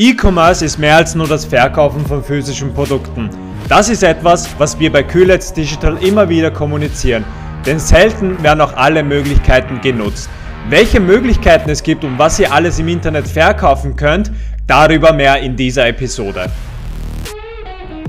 E-Commerce ist mehr als nur das Verkaufen von physischen Produkten. Das ist etwas, was wir bei Kühlets Digital immer wieder kommunizieren, denn selten werden auch alle Möglichkeiten genutzt. Welche Möglichkeiten es gibt und was ihr alles im Internet verkaufen könnt, darüber mehr in dieser Episode.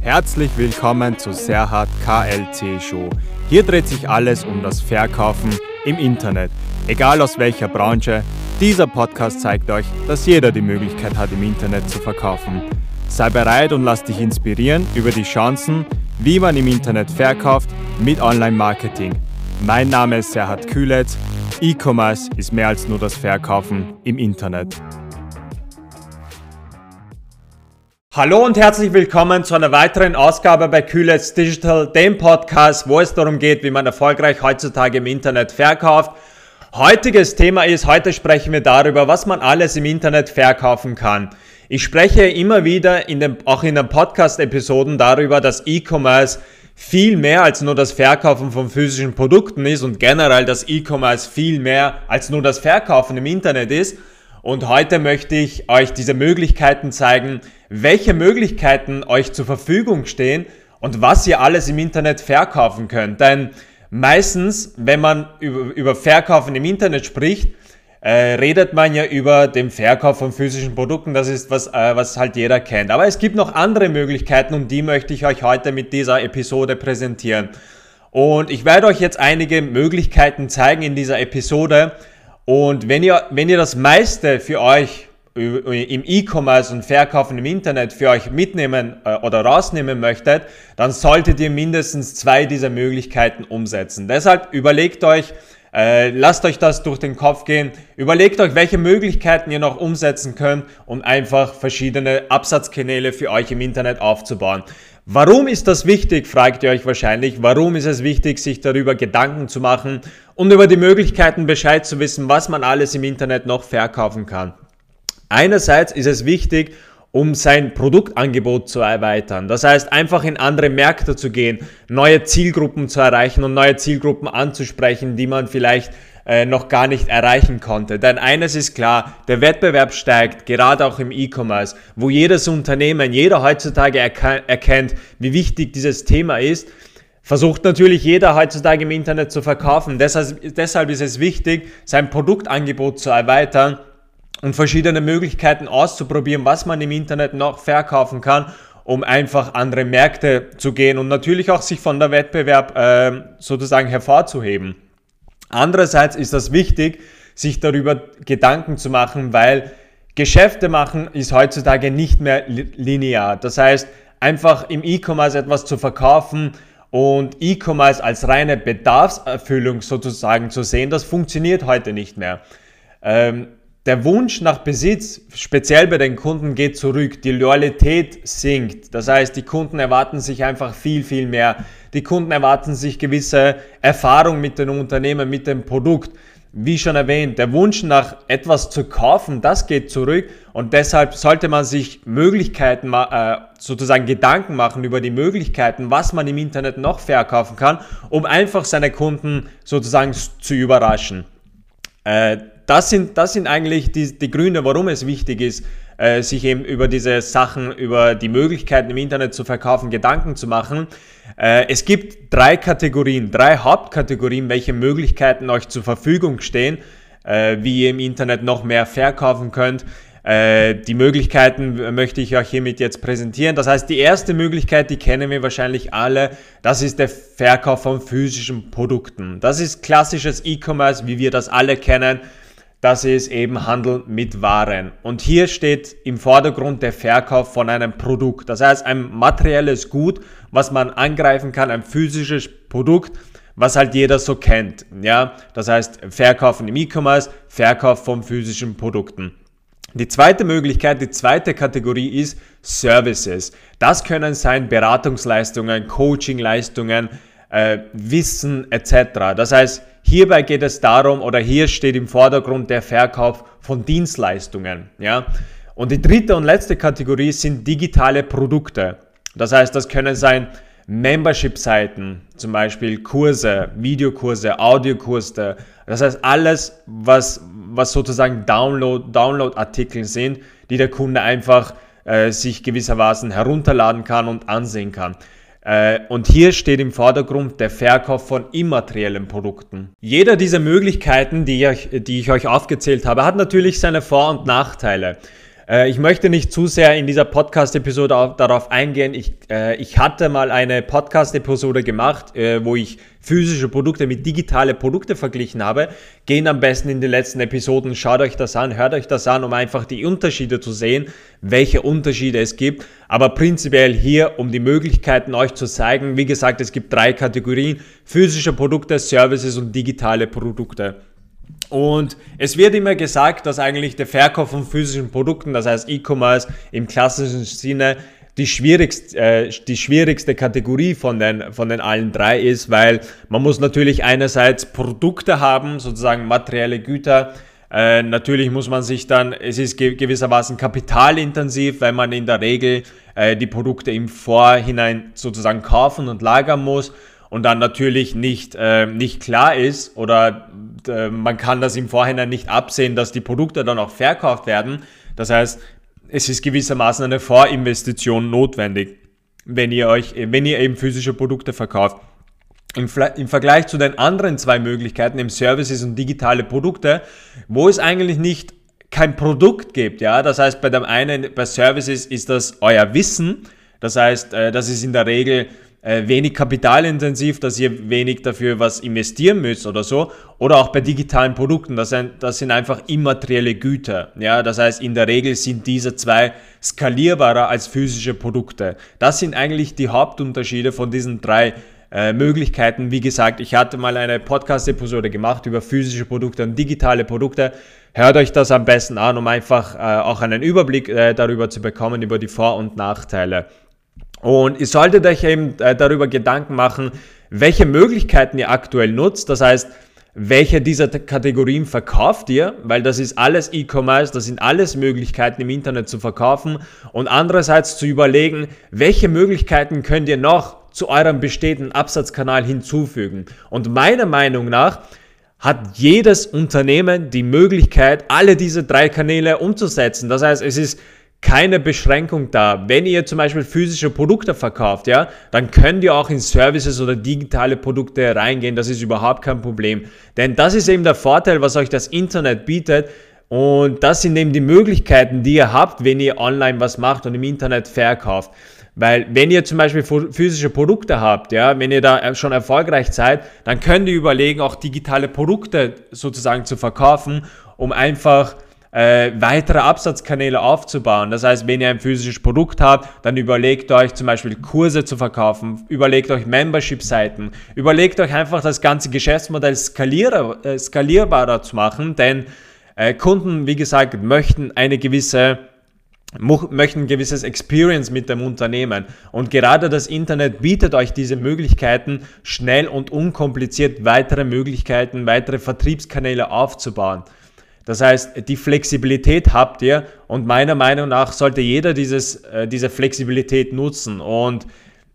Herzlich willkommen zu Serhat KLC Show. Hier dreht sich alles um das Verkaufen im Internet, egal aus welcher Branche, dieser Podcast zeigt euch, dass jeder die Möglichkeit hat, im Internet zu verkaufen. Sei bereit und lass dich inspirieren über die Chancen, wie man im Internet verkauft mit Online-Marketing. Mein Name ist Serhat Kühletz. E-Commerce ist mehr als nur das Verkaufen im Internet. Hallo und herzlich willkommen zu einer weiteren Ausgabe bei Kühlets Digital, dem Podcast, wo es darum geht, wie man erfolgreich heutzutage im Internet verkauft Heutiges Thema ist, heute sprechen wir darüber, was man alles im Internet verkaufen kann. Ich spreche immer wieder in dem, auch in den Podcast-Episoden darüber, dass E-Commerce viel mehr als nur das Verkaufen von physischen Produkten ist und generell, dass E-Commerce viel mehr als nur das Verkaufen im Internet ist. Und heute möchte ich euch diese Möglichkeiten zeigen, welche Möglichkeiten euch zur Verfügung stehen und was ihr alles im Internet verkaufen könnt. Denn Meistens, wenn man über, über Verkaufen im Internet spricht, äh, redet man ja über den Verkauf von physischen Produkten. Das ist was, äh, was halt jeder kennt. Aber es gibt noch andere Möglichkeiten und die möchte ich euch heute mit dieser Episode präsentieren. Und ich werde euch jetzt einige Möglichkeiten zeigen in dieser Episode. Und wenn ihr, wenn ihr das meiste für euch im E-Commerce und Verkaufen im Internet für euch mitnehmen äh, oder rausnehmen möchtet, dann solltet ihr mindestens zwei dieser Möglichkeiten umsetzen. Deshalb überlegt euch, äh, lasst euch das durch den Kopf gehen. Überlegt euch, welche Möglichkeiten ihr noch umsetzen könnt, um einfach verschiedene Absatzkanäle für euch im Internet aufzubauen. Warum ist das wichtig, fragt ihr euch wahrscheinlich. Warum ist es wichtig, sich darüber Gedanken zu machen und über die Möglichkeiten Bescheid zu wissen, was man alles im Internet noch verkaufen kann? Einerseits ist es wichtig, um sein Produktangebot zu erweitern. Das heißt, einfach in andere Märkte zu gehen, neue Zielgruppen zu erreichen und neue Zielgruppen anzusprechen, die man vielleicht äh, noch gar nicht erreichen konnte. Denn eines ist klar, der Wettbewerb steigt, gerade auch im E-Commerce, wo jedes Unternehmen, jeder heutzutage erkennt, wie wichtig dieses Thema ist versucht natürlich jeder heutzutage im Internet zu verkaufen. Deshalb, deshalb ist es wichtig, sein Produktangebot zu erweitern und verschiedene Möglichkeiten auszuprobieren, was man im Internet noch verkaufen kann, um einfach andere Märkte zu gehen und natürlich auch sich von der Wettbewerb äh, sozusagen hervorzuheben. Andererseits ist das wichtig, sich darüber Gedanken zu machen, weil Geschäfte machen ist heutzutage nicht mehr linear. Das heißt, einfach im E-Commerce etwas zu verkaufen und E-Commerce als reine Bedarfserfüllung sozusagen zu sehen, das funktioniert heute nicht mehr. Ähm, der Wunsch nach Besitz, speziell bei den Kunden, geht zurück. Die Loyalität sinkt. Das heißt, die Kunden erwarten sich einfach viel, viel mehr. Die Kunden erwarten sich gewisse Erfahrung mit dem Unternehmen, mit dem Produkt. Wie schon erwähnt, der Wunsch nach etwas zu kaufen, das geht zurück und deshalb sollte man sich Möglichkeiten, äh, sozusagen Gedanken machen über die Möglichkeiten, was man im Internet noch verkaufen kann, um einfach seine Kunden sozusagen zu überraschen. Äh, das sind, das sind eigentlich die, die Gründe, warum es wichtig ist, äh, sich eben über diese Sachen, über die Möglichkeiten im Internet zu verkaufen, Gedanken zu machen. Äh, es gibt drei Kategorien, drei Hauptkategorien, welche Möglichkeiten euch zur Verfügung stehen, äh, wie ihr im Internet noch mehr verkaufen könnt. Äh, die Möglichkeiten möchte ich euch hiermit jetzt präsentieren. Das heißt, die erste Möglichkeit, die kennen wir wahrscheinlich alle, das ist der Verkauf von physischen Produkten. Das ist klassisches E-Commerce, wie wir das alle kennen das ist eben Handel mit Waren. Und hier steht im Vordergrund der Verkauf von einem Produkt. Das heißt, ein materielles Gut, was man angreifen kann, ein physisches Produkt, was halt jeder so kennt. Ja, das heißt, Verkaufen im E-Commerce, Verkauf von physischen Produkten. Die zweite Möglichkeit, die zweite Kategorie ist Services. Das können sein Beratungsleistungen, Coachingleistungen, äh, Wissen etc. Das heißt, Hierbei geht es darum, oder hier steht im Vordergrund der Verkauf von Dienstleistungen. Ja? Und die dritte und letzte Kategorie sind digitale Produkte. Das heißt, das können sein Membership-Seiten, zum Beispiel Kurse, Videokurse, Audiokurse. Das heißt, alles, was, was sozusagen Download, Download-Artikel sind, die der Kunde einfach äh, sich gewissermaßen herunterladen kann und ansehen kann. Äh, und hier steht im Vordergrund der Verkauf von immateriellen Produkten. Jeder dieser Möglichkeiten, die ich, die ich euch aufgezählt habe, hat natürlich seine Vor- und Nachteile. Äh, ich möchte nicht zu sehr in dieser Podcast-Episode darauf eingehen. Ich, äh, ich hatte mal eine Podcast-Episode gemacht, äh, wo ich physische Produkte mit digitale Produkte verglichen habe. Gehen am besten in die letzten Episoden, schaut euch das an, hört euch das an, um einfach die Unterschiede zu sehen, welche Unterschiede es gibt. Aber prinzipiell hier, um die Möglichkeiten euch zu zeigen. Wie gesagt, es gibt drei Kategorien. Physische Produkte, Services und digitale Produkte. Und es wird immer gesagt, dass eigentlich der Verkauf von physischen Produkten, das heißt E-Commerce im klassischen Sinne, die schwierigste, äh, die schwierigste Kategorie von den, von den allen drei ist, weil man muss natürlich einerseits Produkte haben, sozusagen materielle Güter. Äh, natürlich muss man sich dann, es ist gewissermaßen kapitalintensiv, weil man in der Regel äh, die Produkte im Vorhinein sozusagen kaufen und lagern muss und dann natürlich nicht, äh, nicht klar ist oder äh, man kann das im Vorhinein nicht absehen, dass die Produkte dann auch verkauft werden. Das heißt, es ist gewissermaßen eine Vorinvestition notwendig, wenn ihr euch, wenn ihr eben physische Produkte verkauft. Im, Im, Vergleich zu den anderen zwei Möglichkeiten, im Services und digitale Produkte, wo es eigentlich nicht kein Produkt gibt, ja, das heißt bei dem einen, bei Services ist das euer Wissen, das heißt, äh, das ist in der Regel äh, wenig kapitalintensiv, dass ihr wenig dafür was investieren müsst oder so. Oder auch bei digitalen Produkten, das sind, das sind einfach immaterielle Güter. Ja, das heißt, in der Regel sind diese zwei skalierbarer als physische Produkte. Das sind eigentlich die Hauptunterschiede von diesen drei äh, Möglichkeiten. Wie gesagt, ich hatte mal eine Podcast-Episode gemacht über physische Produkte und digitale Produkte. Hört euch das am besten an, um einfach äh, auch einen Überblick äh, darüber zu bekommen, über die Vor- und Nachteile. Und ihr solltet euch eben äh, darüber Gedanken machen, welche Möglichkeiten ihr aktuell nutzt. Das heißt, welche dieser Kategorien verkauft ihr, weil das ist alles E-Commerce, das sind alles Möglichkeiten im Internet zu verkaufen und andererseits zu überlegen, welche Möglichkeiten könnt ihr noch zu eurem bestehenden Absatzkanal hinzufügen. Und meiner Meinung nach hat jedes Unternehmen die Möglichkeit, alle diese drei Kanäle umzusetzen. Das heißt, es ist keine Beschränkung da. Wenn ihr zum Beispiel physische Produkte verkauft, ja, dann könnt ihr auch in Services oder digitale Produkte reingehen. Das ist überhaupt kein Problem. Denn das ist eben der Vorteil, was euch das Internet bietet. Und das sind eben die Möglichkeiten, die ihr habt, wenn ihr online was macht und im Internet verkauft. Weil wenn ihr zum Beispiel physische Produkte habt, ja, wenn ihr da schon erfolgreich seid, dann könnt ihr überlegen, auch digitale Produkte sozusagen zu verkaufen, um einfach äh, weitere Absatzkanäle aufzubauen. Das heißt, wenn ihr ein physisches Produkt habt, dann überlegt euch zum Beispiel Kurse zu verkaufen, überlegt euch Membership-Seiten, überlegt euch einfach das ganze Geschäftsmodell skalierer, äh, skalierbarer zu machen, denn äh, Kunden, wie gesagt, möchten eine gewisse möchten ein gewisses Experience mit dem Unternehmen. Und gerade das Internet bietet euch diese Möglichkeiten, schnell und unkompliziert weitere Möglichkeiten, weitere Vertriebskanäle aufzubauen. Das heißt, die Flexibilität habt ihr und meiner Meinung nach sollte jeder dieses, äh, diese Flexibilität nutzen und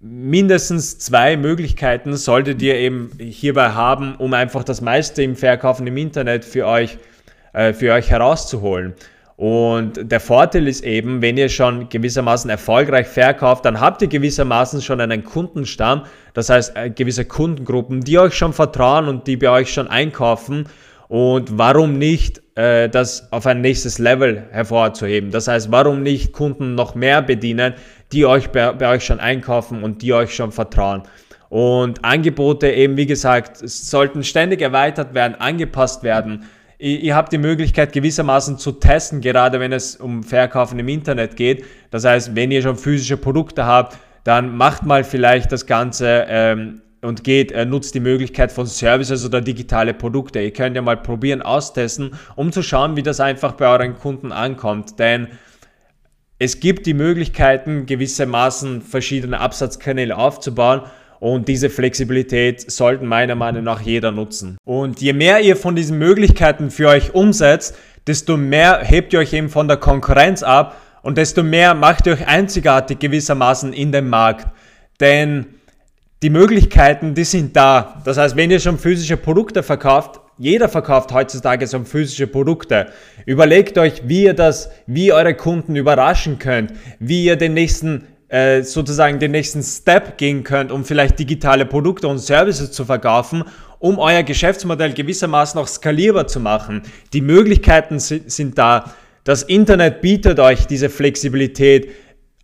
mindestens zwei Möglichkeiten solltet ihr eben hierbei haben, um einfach das meiste im Verkaufen im Internet für euch, äh, für euch herauszuholen. Und der Vorteil ist eben, wenn ihr schon gewissermaßen erfolgreich verkauft, dann habt ihr gewissermaßen schon einen Kundenstamm, das heißt äh, gewisse Kundengruppen, die euch schon vertrauen und die bei euch schon einkaufen. Und warum nicht äh, das auf ein nächstes Level hervorzuheben. Das heißt, warum nicht Kunden noch mehr bedienen, die euch bei, bei euch schon einkaufen und die euch schon vertrauen. Und Angebote eben, wie gesagt, sollten ständig erweitert werden, angepasst werden. Ihr, habt die Möglichkeit gewissermaßen zu testen, gerade wenn es um Verkaufen im Internet geht. Das heißt, wenn ihr schon physische Produkte habt, dann macht mal vielleicht das Ganze ähm, und geht, äh, nutzt die Möglichkeit von Services oder digitale Produkte. Ihr könnt ja mal probieren, austesten, um zu schauen, wie das einfach bei euren Kunden ankommt. Denn es gibt die Möglichkeiten, gewissermaßen verschiedene Absatzkanäle aufzubauen und diese Flexibilität sollten meiner Meinung nach jeder nutzen. Und je mehr ihr von diesen Möglichkeiten für euch umsetzt, desto mehr hebt ihr euch eben von der Konkurrenz ab und desto mehr macht ihr euch einzigartig gewissermaßen in dem Markt. Denn die Möglichkeiten, die sind da. Das heißt, wenn ihr schon physische Produkte verkauft, jeder verkauft heutzutage so physische Produkte. Überlegt euch, wie ihr das, wie eure Kunden überraschen könnt, wie ihr den nächsten äh, sozusagen den nächsten Step gehen könnt, um vielleicht digitale Produkte und Services zu verkaufen, um euer Geschäftsmodell gewissermaßen auch skalierbar zu machen. Die Möglichkeiten sind da. Das Internet bietet euch diese Flexibilität,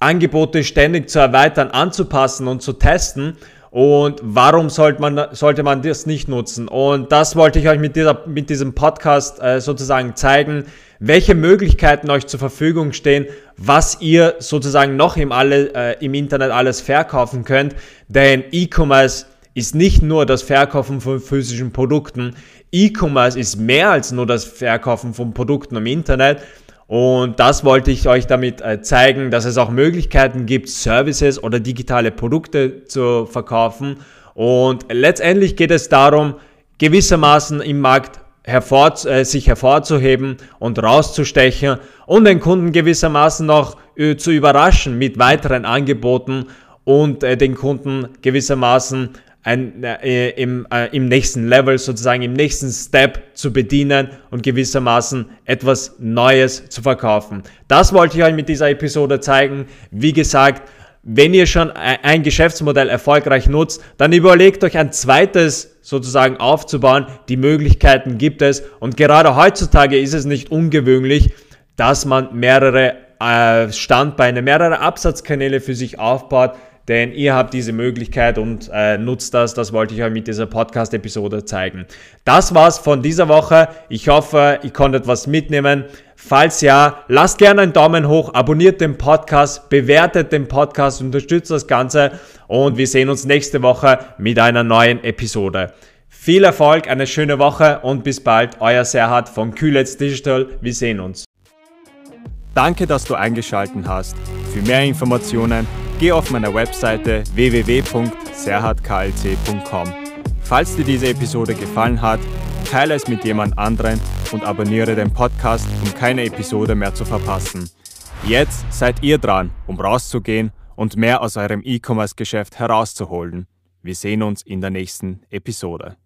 Angebote ständig zu erweitern, anzupassen und zu testen. Und warum sollte man, sollte man das nicht nutzen? Und das wollte ich euch mit, dieser, mit diesem Podcast äh, sozusagen zeigen, welche Möglichkeiten euch zur Verfügung stehen, was ihr sozusagen noch im, alle, äh, im Internet alles verkaufen könnt. Denn E-Commerce ist nicht nur das Verkaufen von physischen Produkten. E-Commerce ist mehr als nur das Verkaufen von Produkten im Internet. Und das wollte ich euch damit äh, zeigen, dass es auch Möglichkeiten gibt, Services oder digitale Produkte zu verkaufen. Und letztendlich geht es darum, gewissermaßen im Markt hervor, äh, sich hervorzuheben und rauszustechen und den Kunden gewissermaßen noch äh, zu überraschen mit weiteren Angeboten und den Kunden gewissermaßen ein, äh, im, äh, im nächsten Level, sozusagen im nächsten Step zu bedienen und gewissermaßen etwas Neues zu verkaufen. Das wollte ich euch mit dieser Episode zeigen. Wie gesagt, wenn ihr schon ein Geschäftsmodell erfolgreich nutzt, dann überlegt euch ein zweites sozusagen aufzubauen. Die Möglichkeiten gibt es und gerade heutzutage ist es nicht ungewöhnlich, dass man mehrere äh, Standbeine, mehrere Absatzkanäle für sich aufbaut, denn ihr habt diese Möglichkeit und äh, nutzt das. Das wollte ich euch mit dieser Podcast-Episode zeigen. Das war's von dieser Woche. Ich hoffe, ihr konntet was mitnehmen. Falls ja, lasst gerne einen Daumen hoch, abonniert den Podcast, bewertet den Podcast, unterstützt das Ganze und wir sehen uns nächste Woche mit einer neuen Episode. Viel Erfolg, eine schöne Woche und bis bald, euer Serhat von Kühlitz Digital. Wir sehen uns. Danke, dass du eingeschaltet hast. Für mehr Informationen geh auf meiner Webseite www.serhatklc.com. Falls dir diese Episode gefallen hat, teile es mit jemand anderen und abonniere den Podcast, um keine Episode mehr zu verpassen. Jetzt seid ihr dran, um rauszugehen und mehr aus eurem E-Commerce-Geschäft herauszuholen. Wir sehen uns in der nächsten Episode.